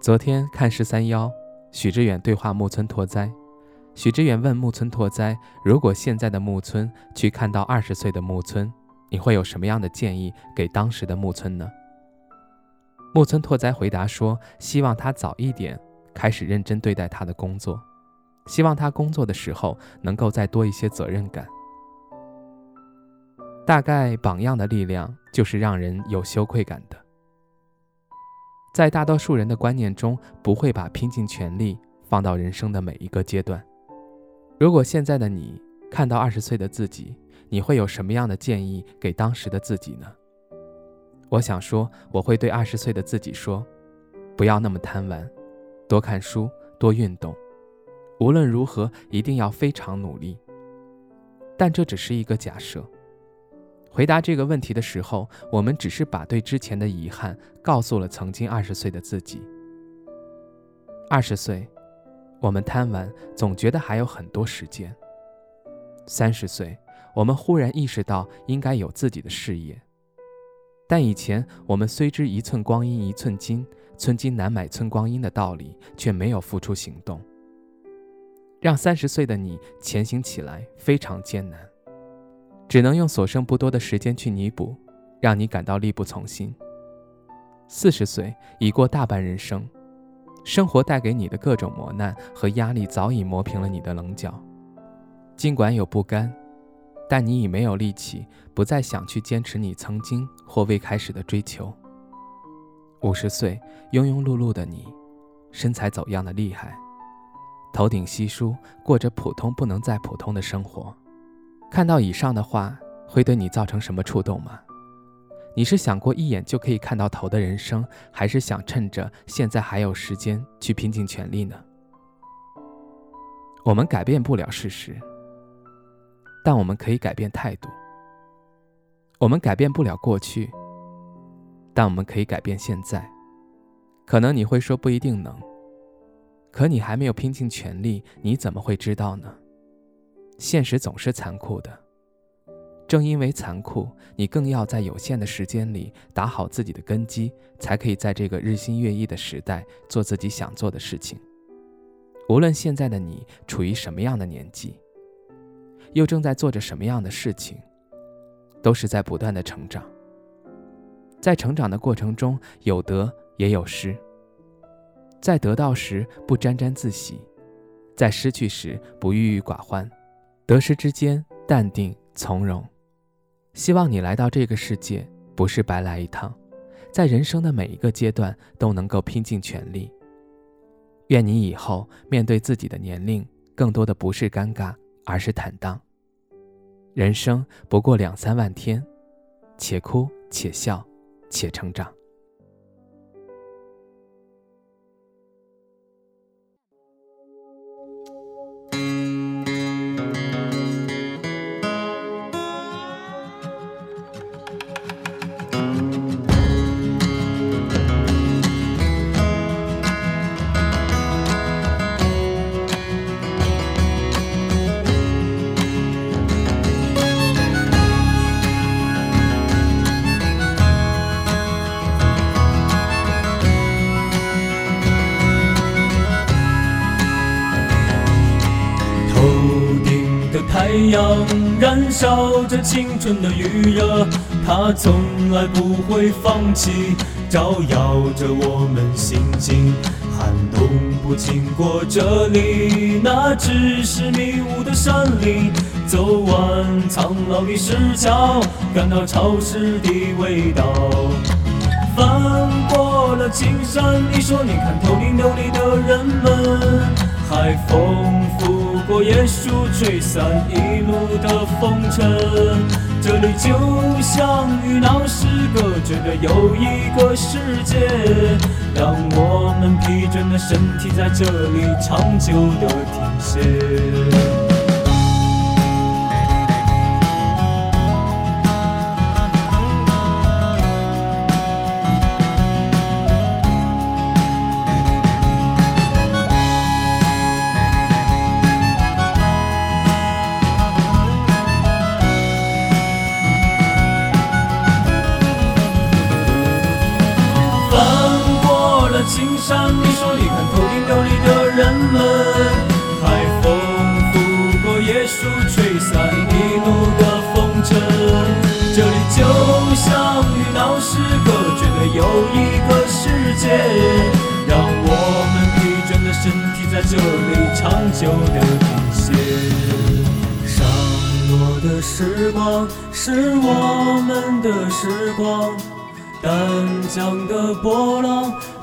昨天看十三幺，许知远对话木村拓哉。许知远问木村拓哉：“如果现在的木村去看到二十岁的木村，你会有什么样的建议给当时的木村呢？”木村拓哉回答说：“希望他早一点开始认真对待他的工作，希望他工作的时候能够再多一些责任感。大概榜样的力量就是让人有羞愧感的。”在大多数人的观念中，不会把拼尽全力放到人生的每一个阶段。如果现在的你看到二十岁的自己，你会有什么样的建议给当时的自己呢？我想说，我会对二十岁的自己说：不要那么贪玩，多看书，多运动。无论如何，一定要非常努力。但这只是一个假设。回答这个问题的时候，我们只是把对之前的遗憾告诉了曾经二十岁的自己。二十岁，我们贪玩，总觉得还有很多时间。三十岁，我们忽然意识到应该有自己的事业。但以前我们虽知一寸光阴一寸金，寸金难买寸光阴的道理，却没有付出行动，让三十岁的你前行起来非常艰难。只能用所剩不多的时间去弥补，让你感到力不从心。四十岁已过大半人生，生活带给你的各种磨难和压力早已磨平了你的棱角。尽管有不甘，但你已没有力气，不再想去坚持你曾经或未开始的追求。五十岁庸庸碌碌的你，身材走样的厉害，头顶稀疏，过着普通不能再普通的生活。看到以上的话，会对你造成什么触动吗？你是想过一眼就可以看到头的人生，还是想趁着现在还有时间去拼尽全力呢？我们改变不了事实，但我们可以改变态度。我们改变不了过去，但我们可以改变现在。可能你会说不一定能，可你还没有拼尽全力，你怎么会知道呢？现实总是残酷的，正因为残酷，你更要在有限的时间里打好自己的根基，才可以在这个日新月异的时代做自己想做的事情。无论现在的你处于什么样的年纪，又正在做着什么样的事情，都是在不断的成长。在成长的过程中，有得也有失，在得到时不沾沾自喜，在失去时不郁郁寡欢。得失之间，淡定从容。希望你来到这个世界不是白来一趟，在人生的每一个阶段都能够拼尽全力。愿你以后面对自己的年龄，更多的不是尴尬，而是坦荡。人生不过两三万天，且哭且笑，且成长。太阳燃烧着青春的余热，它从来不会放弃，照耀着我们心情。寒冬不经过这里，那只是迷雾的山林。走完苍老的石桥，感到潮湿的味道。翻过了青山，你说你看头顶斗里的人们，海风拂。过椰树吹散一路的风尘，这里就像与闹市隔绝的又一个世界。让我。们疲倦的身体在这里长久的停歇。你说你看头顶斗笠的人们，海风拂过椰树，吹散一路的风尘。这里就像与闹市隔绝的又一个世界，让我们疲倦的身体在这里长久的停歇。上落的时光是我们的时光，丹江的波浪。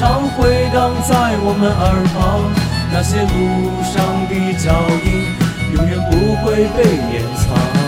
常回荡在我们耳旁，那些路上的脚印永远不会被掩藏。